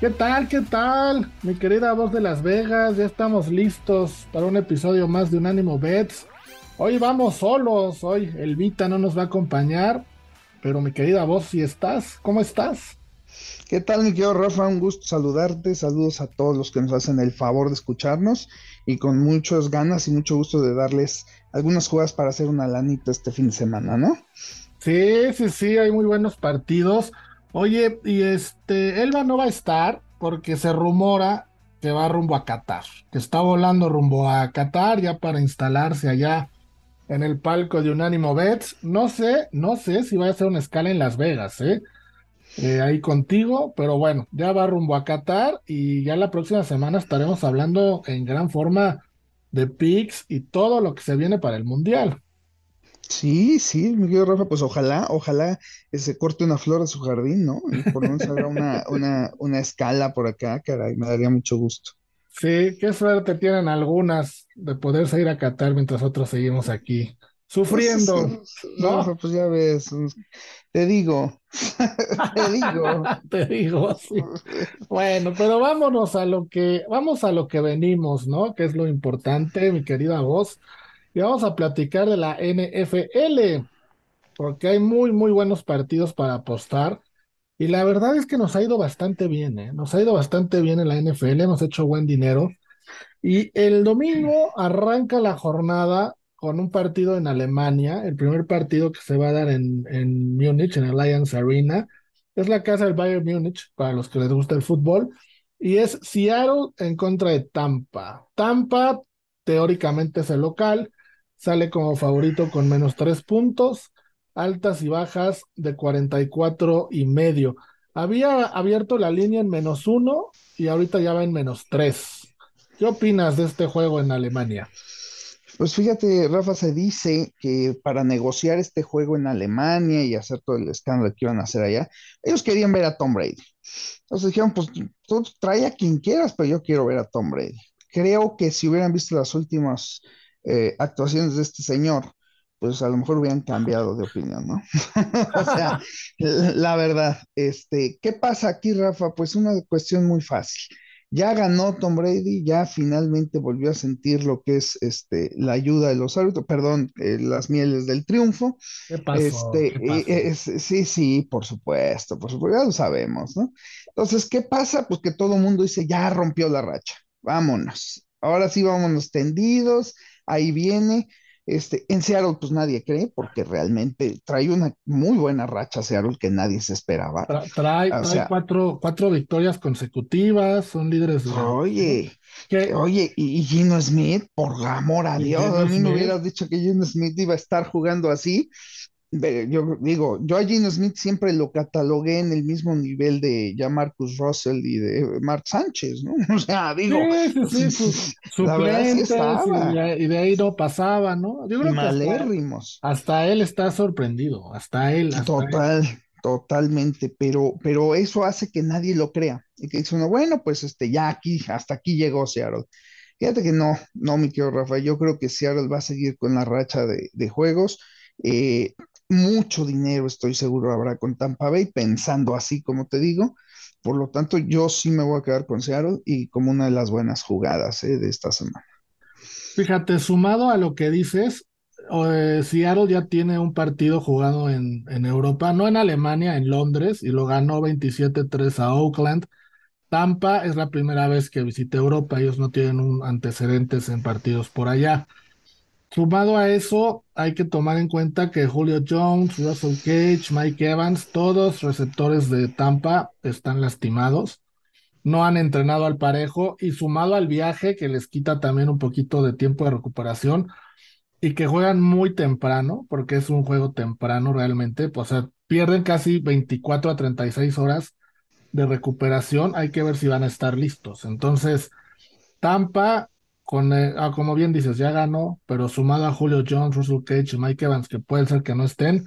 ¿Qué tal? ¿Qué tal? Mi querida voz de Las Vegas, ya estamos listos para un episodio más de Unánimo Bets. Hoy vamos solos, hoy el Vita no nos va a acompañar, pero mi querida voz, si estás, ¿cómo estás? ¿Qué tal, mi querido Rafa? Un gusto saludarte. Saludos a todos los que nos hacen el favor de escucharnos y con muchas ganas y mucho gusto de darles algunas jugadas para hacer una lanita este fin de semana, ¿no? Sí, sí, sí, hay muy buenos partidos. Oye, y este, Elba no va a estar porque se rumora que va rumbo a Qatar, que está volando rumbo a Qatar ya para instalarse allá en el palco de Unánimo Bets. No sé, no sé si va a hacer una escala en Las Vegas, ¿eh? ¿eh? ahí contigo, pero bueno, ya va rumbo a Qatar y ya la próxima semana estaremos hablando en gran forma de picks y todo lo que se viene para el Mundial. Sí, sí, mi querido Rafa, pues ojalá, ojalá se corte una flor de su jardín, ¿no? Y por lo menos haga una, una, una escala por acá, caray, me daría mucho gusto. Sí, qué suerte tienen algunas de poderse ir a Qatar mientras otros seguimos aquí sufriendo. Pues, ¿no? pues ya ves, te digo, te digo. te digo, sí. Bueno, pero vámonos a lo que, vamos a lo que venimos, ¿no? Que es lo importante, mi querida voz. Y vamos a platicar de la NFL, porque hay muy, muy buenos partidos para apostar. Y la verdad es que nos ha ido bastante bien, ¿eh? Nos ha ido bastante bien en la NFL, hemos hecho buen dinero. Y el domingo arranca la jornada con un partido en Alemania, el primer partido que se va a dar en, en Múnich, en Allianz Arena. Es la casa del Bayern Múnich, para los que les gusta el fútbol. Y es Seattle en contra de Tampa. Tampa, teóricamente, es el local, sale como favorito con menos tres puntos altas y bajas de 44 y medio. Había abierto la línea en menos uno y ahorita ya va en menos tres. ¿Qué opinas de este juego en Alemania? Pues fíjate, Rafa, se dice que para negociar este juego en Alemania y hacer todo el escándalo que iban a hacer allá, ellos querían ver a Tom Brady. Entonces dijeron, pues tú trae a quien quieras, pero yo quiero ver a Tom Brady. Creo que si hubieran visto las últimas eh, actuaciones de este señor, pues a lo mejor hubieran cambiado de opinión, ¿no? o sea, la verdad, este, ¿qué pasa aquí, Rafa? Pues una cuestión muy fácil. Ya ganó Tom Brady, ya finalmente volvió a sentir lo que es este, la ayuda de los árbitros, perdón, eh, las mieles del triunfo. ¿Qué pasó? Este, ¿Qué pasó? sí, sí, por supuesto, por supuesto, ya lo sabemos, ¿no? Entonces, ¿qué pasa? Pues que todo el mundo dice, ya rompió la racha, vámonos. Ahora sí, vámonos tendidos, ahí viene. Este, en Seattle, pues nadie cree, porque realmente trae una muy buena racha Seattle que nadie se esperaba. Tra trae, trae sea, cuatro, cuatro, victorias consecutivas, son líderes de. Oye, ¿Qué? oye, y Gino Smith, por amor a Dios, a mí me hubieras dicho que Gino Smith iba a estar jugando así yo digo, yo a Gino Smith siempre lo catalogué en el mismo nivel de ya Marcus Russell y de Mark Sánchez, ¿no? O sea, digo, sí, sí, sí, su, la verdad sí estaba. Y de ahí no pasaba, ¿no? Yo creo Malérrimos. Que hasta, hasta, él está sorprendido, hasta él. Hasta Total, él. totalmente, pero, pero eso hace que nadie lo crea. Y que dice uno, bueno, pues este, ya aquí, hasta aquí llegó Seattle. Fíjate que no, no, mi querido Rafael, yo creo que Seattle va a seguir con la racha de, de juegos. Eh, mucho dinero, estoy seguro, habrá con Tampa Bay, pensando así como te digo. Por lo tanto, yo sí me voy a quedar con Seattle y como una de las buenas jugadas ¿eh? de esta semana. Fíjate, sumado a lo que dices, eh, Seattle ya tiene un partido jugado en, Europa, no en Alemania, en Londres, y lo ganó 27-3 a Oakland. Tampa es la primera vez que visita Europa, ellos no tienen un antecedentes en partidos por allá. Sumado a eso, hay que tomar en cuenta que Julio Jones, Russell Cage, Mike Evans, todos receptores de Tampa están lastimados, no han entrenado al parejo y sumado al viaje que les quita también un poquito de tiempo de recuperación y que juegan muy temprano, porque es un juego temprano realmente, o sea, pierden casi 24 a 36 horas de recuperación, hay que ver si van a estar listos. Entonces, Tampa con, eh, ah, como bien dices, ya ganó, pero sumado a Julio Jones, Russell Cage y Mike Evans, que puede ser que no estén,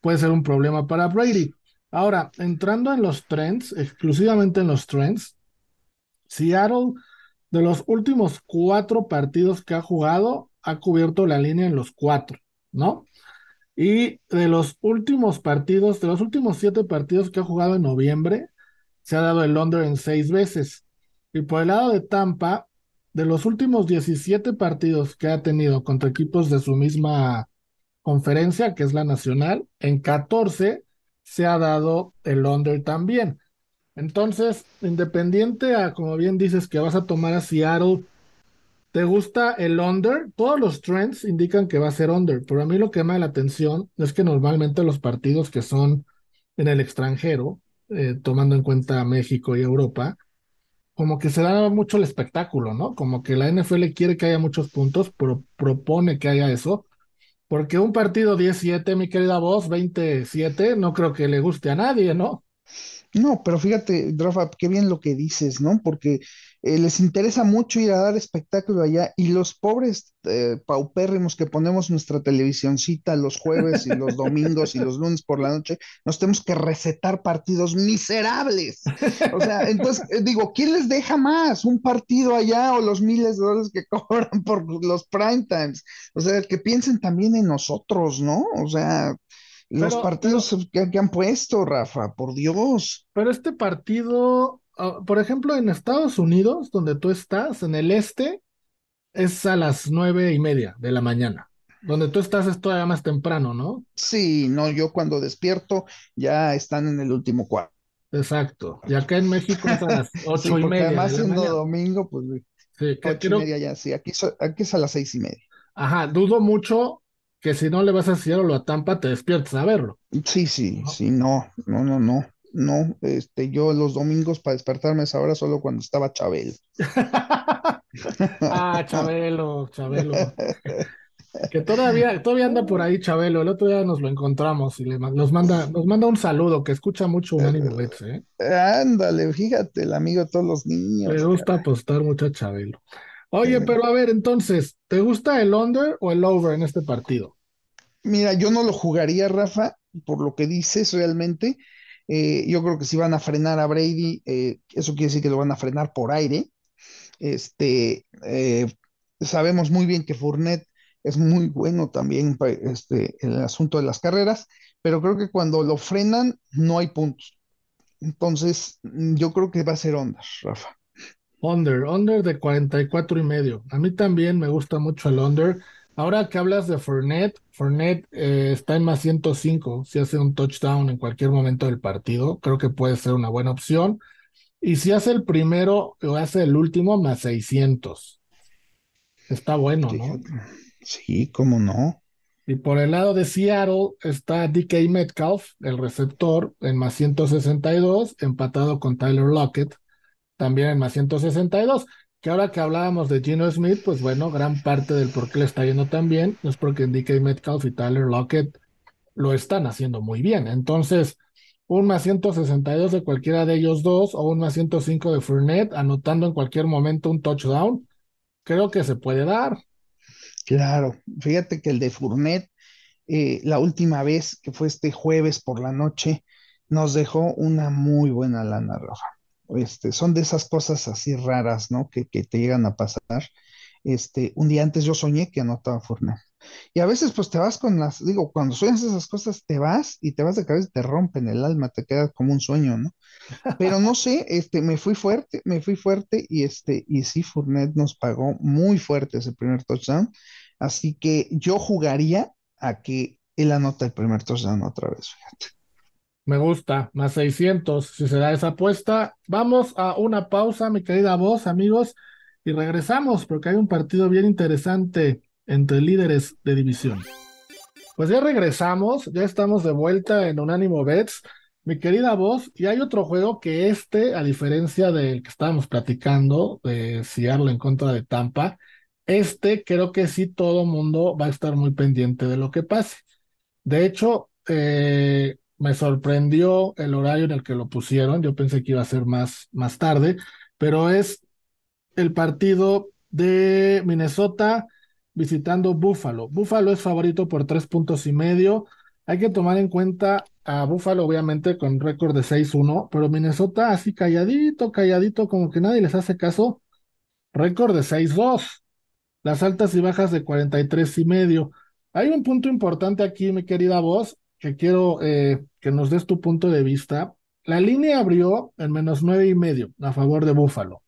puede ser un problema para Brady. Ahora, entrando en los trends, exclusivamente en los trends, Seattle, de los últimos cuatro partidos que ha jugado, ha cubierto la línea en los cuatro, ¿no? Y de los últimos partidos, de los últimos siete partidos que ha jugado en noviembre, se ha dado el under en seis veces. Y por el lado de Tampa, de los últimos 17 partidos que ha tenido contra equipos de su misma conferencia, que es la nacional, en 14 se ha dado el under también. Entonces, independiente a, como bien dices, que vas a tomar a Seattle, ¿te gusta el under? Todos los trends indican que va a ser under, pero a mí lo que me da la atención es que normalmente los partidos que son en el extranjero, eh, tomando en cuenta México y Europa, como que se da mucho el espectáculo, ¿no? Como que la NFL quiere que haya muchos puntos, pero propone que haya eso, porque un partido 17, mi querida voz, 27, no creo que le guste a nadie, ¿no? No, pero fíjate, Rafa, qué bien lo que dices, ¿no? Porque eh, les interesa mucho ir a dar espectáculo allá y los pobres eh, paupérrimos que ponemos nuestra televisioncita los jueves y los domingos y los lunes por la noche, nos tenemos que recetar partidos miserables. O sea, entonces eh, digo, ¿quién les deja más? ¿Un partido allá o los miles de dólares que cobran por los prime times? O sea, que piensen también en nosotros, ¿no? O sea, los partidos que, han puesto, Rafa, por Dios. Pero este partido, ah, por ejemplo, en Estados Unidos, donde tú estás, en el este, es a las nueve y media de la mañana. Donde tú estás es todavía más temprano, ¿no? Sí, no, yo cuando despierto ya están en el último cuarto. Exacto. Y acá en México es a las ocho y media. Además, siendo domingo, pues sí, ocho y media ya, sí. Aquí, aquí es a las seis y media. Ajá, dudo mucho que si no le vas a Seattle o a Tampa, te despiertas a verlo. Sí, sí, sí, no, no, no, no. No, este, yo los domingos para despertarme a esa hora solo cuando estaba Chabelo. ah, Chabelo, Chabelo. Que todavía, todavía anda por ahí Chabelo, el otro día nos lo encontramos y le, nos manda, nos manda un saludo, que escucha mucho Unánimo Bets, ¿eh? Ándale, fíjate, el amigo de todos los niños. Me gusta apostar mucho a Chabelo. Oye, pero a ver, entonces, ¿te gusta el under o el over en este partido? Mira, yo no lo jugaría, Rafa, por lo que dices realmente. Eh, yo creo que si van a frenar a Brady, eh, eso quiere decir que lo van a frenar por aire. Este, eh, sabemos muy bien que Fournette es muy bueno también este, en el asunto de las carreras, pero creo que cuando lo frenan no hay puntos. Entonces, yo creo que va a ser under, Rafa. Under, under de 44 y medio. A mí también me gusta mucho el under. Ahora que hablas de Fournette, Fournette eh, está en más 105. Si hace un touchdown en cualquier momento del partido, creo que puede ser una buena opción. Y si hace el primero o hace el último, más 600. Está bueno, ¿no? Sí, cómo no. Y por el lado de Seattle está DK Metcalf, el receptor, en más 162, empatado con Tyler Lockett también en más 162. Que ahora que hablábamos de Gino Smith, pues bueno, gran parte del por qué le está yendo tan bien es porque DK Metcalf y Tyler Lockett lo están haciendo muy bien. Entonces, un más 162 de cualquiera de ellos dos o un más 105 de Fournette, anotando en cualquier momento un touchdown, creo que se puede dar. Claro, fíjate que el de Fournette, eh, la última vez que fue este jueves por la noche, nos dejó una muy buena lana, roja este, son de esas cosas así raras, ¿no? Que, te llegan a pasar. Este, un día antes yo soñé que anotaba Fournette. Y a veces pues te vas con las, digo, cuando sueñas esas cosas te vas y te vas de cabeza, te rompen el alma, te queda como un sueño, ¿no? Pero no sé, este, me fui fuerte, me fui fuerte y este, y sí, Fournette nos pagó muy fuerte ese primer touchdown. Así que yo jugaría a que él anota el primer touchdown otra vez, fíjate. Me gusta, más 600 si se da esa apuesta. Vamos a una pausa, mi querida voz, amigos, y regresamos porque hay un partido bien interesante entre líderes de división. Pues ya regresamos, ya estamos de vuelta en Unánimo Bets, mi querida voz, y hay otro juego que este, a diferencia del que estábamos platicando, de Seattle en contra de Tampa, este creo que sí todo mundo va a estar muy pendiente de lo que pase. De hecho, eh, me sorprendió el horario en el que lo pusieron. Yo pensé que iba a ser más, más tarde, pero es el partido de Minnesota visitando Buffalo. Buffalo es favorito por tres puntos y medio. Hay que tomar en cuenta a Buffalo, obviamente, con récord de 6-1, pero Minnesota así calladito, calladito, como que nadie les hace caso. Récord de 6-2. Las altas y bajas de 43 y medio. Hay un punto importante aquí, mi querida voz, que quiero eh, que nos des tu punto de vista. La línea abrió en menos nueve y medio a favor de Buffalo.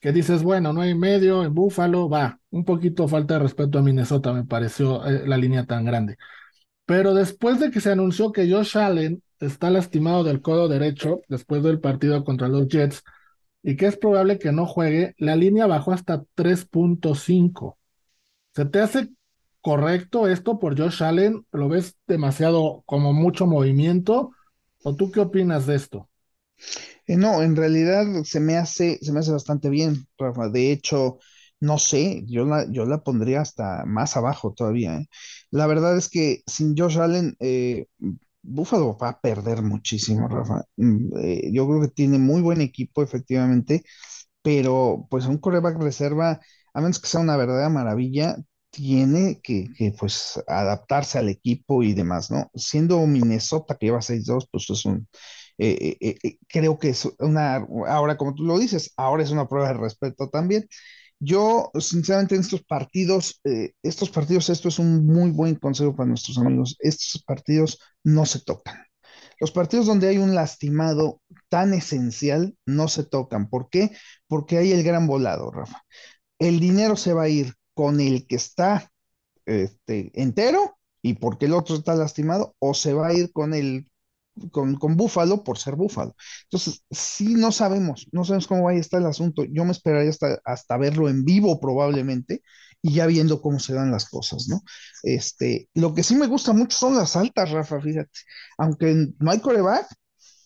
Que dices, bueno, nueve y medio en Buffalo, va, un poquito falta de respeto a Minnesota, me pareció eh, la línea tan grande. Pero después de que se anunció que Josh Allen está lastimado del codo derecho después del partido contra los Jets y que es probable que no juegue, la línea bajó hasta 3.5. ¿Se te hace correcto esto por Josh Allen? ¿Lo ves demasiado como mucho movimiento? ¿O tú qué opinas de esto? Eh, no, en realidad se me hace, se me hace bastante bien, Rafa. De hecho, no sé, yo la, yo la pondría hasta más abajo todavía. ¿eh? La verdad es que sin Josh Allen, eh, Buffalo va a perder muchísimo, Rafa. Mm, eh, yo creo que tiene muy buen equipo, efectivamente, pero pues un coreback reserva, a menos que sea una verdadera maravilla, tiene que, pues adaptarse al equipo y demás, ¿no? Siendo Minnesota que lleva 6-2, pues es un, eh, eh, eh, creo que es una, ahora como tú lo dices, ahora es una prueba de respeto también. Yo, sinceramente, en estos partidos, estos partidos, esto es un muy buen consejo para nuestros amigos, estos partidos no se tocan. Los partidos donde hay un lastimado tan esencial no se tocan. ¿Por qué? Porque hay el gran volado, Rafa. El dinero se va a ir con el que está este, entero y porque el otro está lastimado, o se va a ir con el con, con Búfalo por ser Búfalo. Entonces, sí, no sabemos, no sabemos cómo va a estar el asunto. Yo me esperaría hasta, hasta verlo en vivo probablemente y ya viendo cómo se dan las cosas, ¿no? Este, lo que sí me gusta mucho son las altas, Rafa, fíjate. Aunque no hay coreback,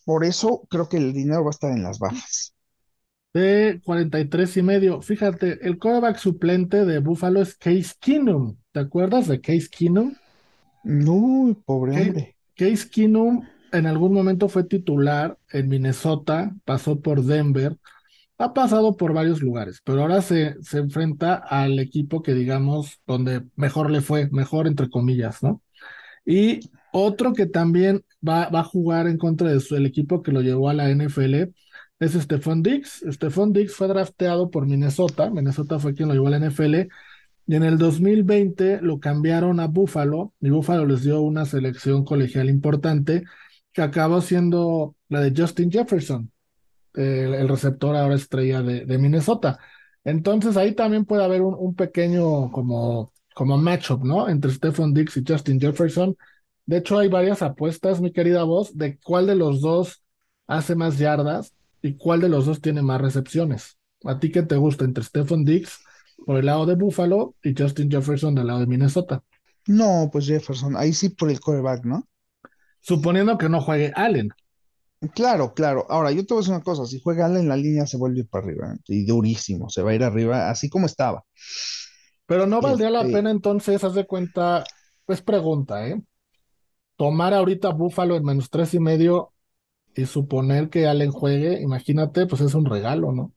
por eso creo que el dinero va a estar en las bajas. De 43 y medio. Fíjate, el coreback suplente de Búfalo es Case Keenum. ¿Te acuerdas de Case Keenum? No, pobre hombre. Case Keenum en algún momento fue titular en Minnesota, pasó por Denver, ha pasado por varios lugares, pero ahora se, se enfrenta al equipo que digamos donde mejor le fue, mejor entre comillas, ¿no? Y otro que también va, va a jugar en contra del el equipo que lo llevó a la NFL es Stephon Diggs. Stephon Diggs fue drafteado por Minnesota, Minnesota fue quien lo llevó a la NFL, y en el 2020 lo cambiaron a Buffalo, y Buffalo les dio una selección colegial importante, que acabó siendo la de Justin Jefferson, el, receptor ahora estrella de, Minnesota. Entonces ahí también puede haber un, pequeño como, como matchup, ¿no? Entre Stephon Diggs y Justin Jefferson. De hecho, hay varias apuestas, mi querida voz, de cuál de los dos hace más yardas y cuál de los dos tiene más recepciones. ¿A ti qué te gusta entre Stephon Diggs por el lado de Buffalo y Justin Jefferson del lado de Minnesota? No, pues Jefferson, ahí sí por el quarterback, ¿no? suponiendo que no juegue Allen. Claro, claro. Ahora, yo te voy a decir una cosa, si juega Allen, la línea se vuelve para arriba, y durísimo, se va a ir arriba, así como estaba. Pero no valdría la este pena entonces, haz de cuenta, pues pregunta, ¿eh? Tomar ahorita Búfalo en menos tres y medio y suponer que Allen juegue, imagínate, pues es un regalo, ¿no?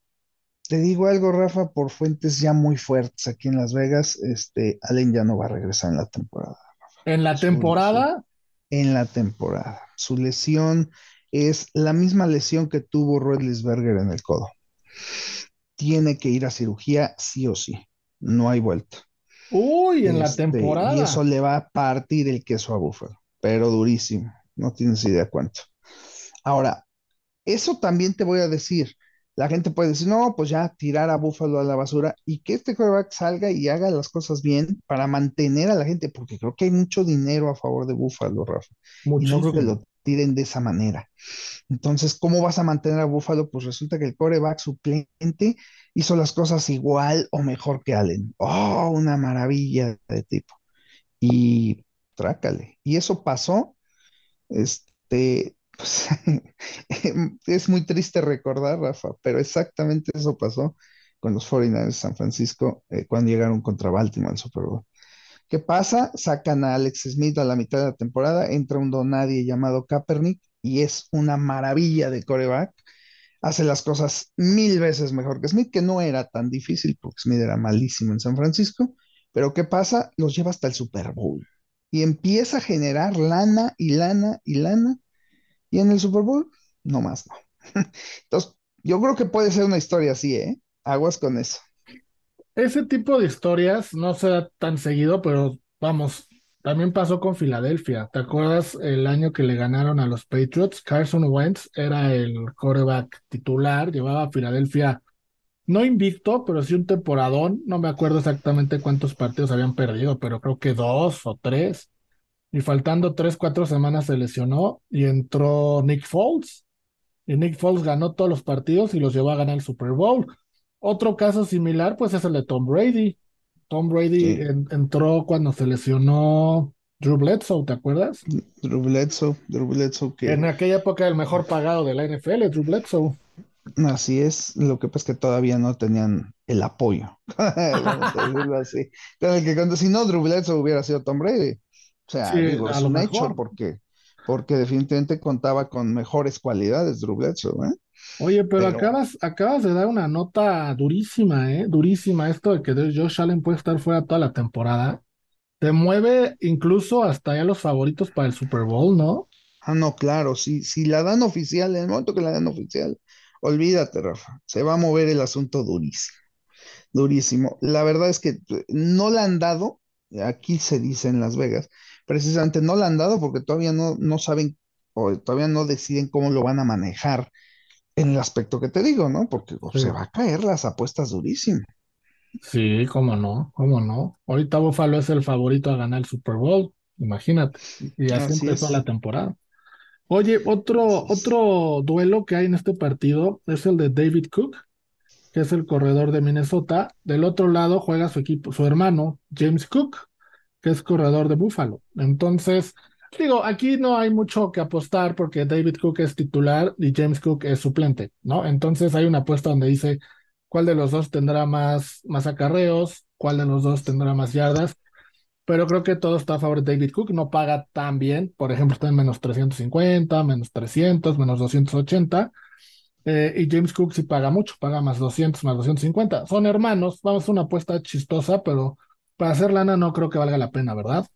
Te digo algo, Rafa, por fuentes ya muy fuertes aquí en Las Vegas, este, Allen ya no va a regresar en la temporada. ¿En la temporada? en la temporada. Su lesión es la misma lesión que tuvo Rodlisberger en el codo. Tiene que ir a cirugía sí o sí. No hay vuelta. Uy, en la este, temporada. Y eso le va a partir el queso a Búfalo, pero durísimo. No tienes idea cuánto. Ahora, eso también te voy a decir la gente puede decir, no, pues ya tirar a Búfalo a la basura y que este quarterback salga y haga las cosas bien para mantener a la gente, porque creo que hay mucho dinero a favor de Búfalo, Rafa. Y no creo que lo tiren de esa manera. Entonces, ¿cómo vas a mantener a Búfalo? Pues resulta que el coreback suplente hizo las cosas igual o mejor que Allen. Oh, una maravilla de tipo. Y trácale. Y eso pasó. Este, pues, es muy triste recordar, Rafa, pero exactamente eso pasó con los 49ers de San Francisco eh, cuando llegaron contra Baltimore al Super Bowl. ¿Qué pasa? Sacan a Alex Smith a la mitad de la temporada, entra un donadie llamado Kaepernick y es una maravilla de coreback. hace las cosas mil veces mejor que Smith, que no era tan difícil porque Smith era malísimo en San Francisco, pero ¿qué pasa? Los lleva hasta el Super Bowl y empieza a generar lana y lana y lana y en el Super Bowl, no más, no. Entonces, yo creo que puede ser una historia así, ¿eh? Aguas con eso. Ese tipo de historias no se da tan seguido, pero vamos, también pasó con Filadelfia. ¿Te acuerdas el año que le ganaron a los Patriots? Carson Wentz era el quarterback titular, llevaba a Filadelfia no invicto, pero sí un temporadón. No me acuerdo exactamente cuántos partidos habían perdido, pero creo que dos o tres. Y faltando tres, cuatro semanas se lesionó y entró Nick Foles. Y Nick Foles ganó todos los partidos y los llevó a ganar el Super Bowl. Otro caso similar, pues es el de Tom Brady. Tom Brady entró cuando se lesionó Drew Bledsoe, ¿te acuerdas? Drew Bledsoe, Drew Bledsoe que... En aquella época el mejor pagado de la NFL, Drew Bledsoe. Así es, lo que pasa es que todavía no tenían el apoyo. así. que si no, Drew Bledsoe hubiera sido Tom Brady. O sea, digo, es un hecho porque, porque definitivamente contaba con mejores cualidades Drew Bledsoe, ¿eh? Oye, pero, acabas, acabas de dar una nota durísima, ¿eh? Durísima esto de que Josh Allen puede estar fuera toda la temporada. Te mueve incluso hasta ya los favoritos para el Super Bowl, ¿no? Ah, no, claro, si, si la dan oficial, en el momento que la dan oficial, olvídate, Rafa, se va a mover el asunto durísimo, durísimo. La verdad es que no la han dado, aquí se dice en Las Vegas, precisamente no la han dado porque todavía no, no saben o todavía no deciden cómo lo van a manejar en el aspecto que te digo, ¿no? Porque se va a caer las apuestas durísimo. Sí, cómo no, cómo no. Ahorita Buffalo es el favorito a ganar el Super Bowl, imagínate. Y así, empezó la temporada. Oye, otro, otro duelo que hay en este partido es el de David Cook, que es el corredor de Minnesota. Del otro lado juega su equipo, su hermano, James Cook, que es corredor de Buffalo. Entonces, Digo, aquí no hay mucho que apostar porque David Cook es titular y James Cook es suplente, ¿no? Entonces hay una apuesta donde dice cuál de los dos tendrá más, más acarreos, cuál de los dos tendrá más yardas, pero creo que todo está a favor de David Cook, no paga tan bien, por ejemplo, está en menos 350, menos 300, menos 280, eh, y James Cook sí paga mucho, paga más 200, más 250. Son hermanos, vamos a una apuesta chistosa, pero para hacer lana no creo que valga la pena, ¿verdad?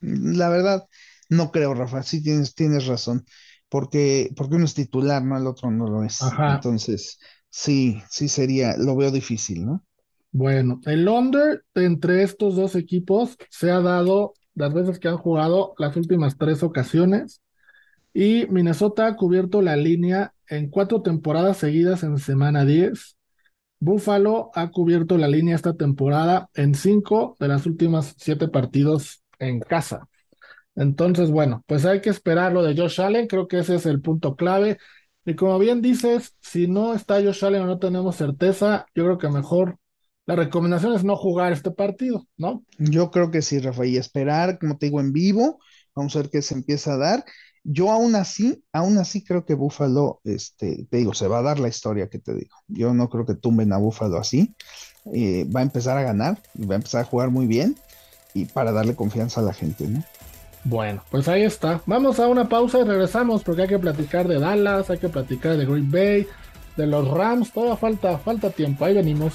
La verdad, no creo, Rafa, sí tienes, tienes razón, porque, porque uno es titular, ¿no? El otro no lo es. Entonces, sí, sí sería, lo veo difícil, ¿no? Bueno, el under entre estos dos equipos se ha dado las veces que han jugado las últimas tres ocasiones y Minnesota ha cubierto la línea en cuatro temporadas seguidas en semana 10. Buffalo ha cubierto la línea esta temporada en cinco de las últimas siete partidos en casa. Entonces, bueno, pues hay que esperar lo de Josh Allen, creo que ese es el punto clave. Y como bien dices, si no está Josh Allen o no tenemos certeza, yo creo que mejor la recomendación es no jugar este partido, ¿no? Yo creo que sí, Rafa, y esperar, como te digo, en vivo, vamos a ver qué se empieza a dar. Yo aún así, aún así creo que Buffalo, este, te digo, se va a dar la historia que te digo. Yo no creo que tumben a Buffalo así. Eh, va a empezar a ganar, va a empezar a jugar muy bien y para darle confianza a la gente, ¿no? Bueno, pues ahí está. Vamos a una pausa y regresamos porque hay que platicar de Dallas, hay que platicar de Green Bay, de los Rams, todavía falta, falta tiempo, ahí venimos.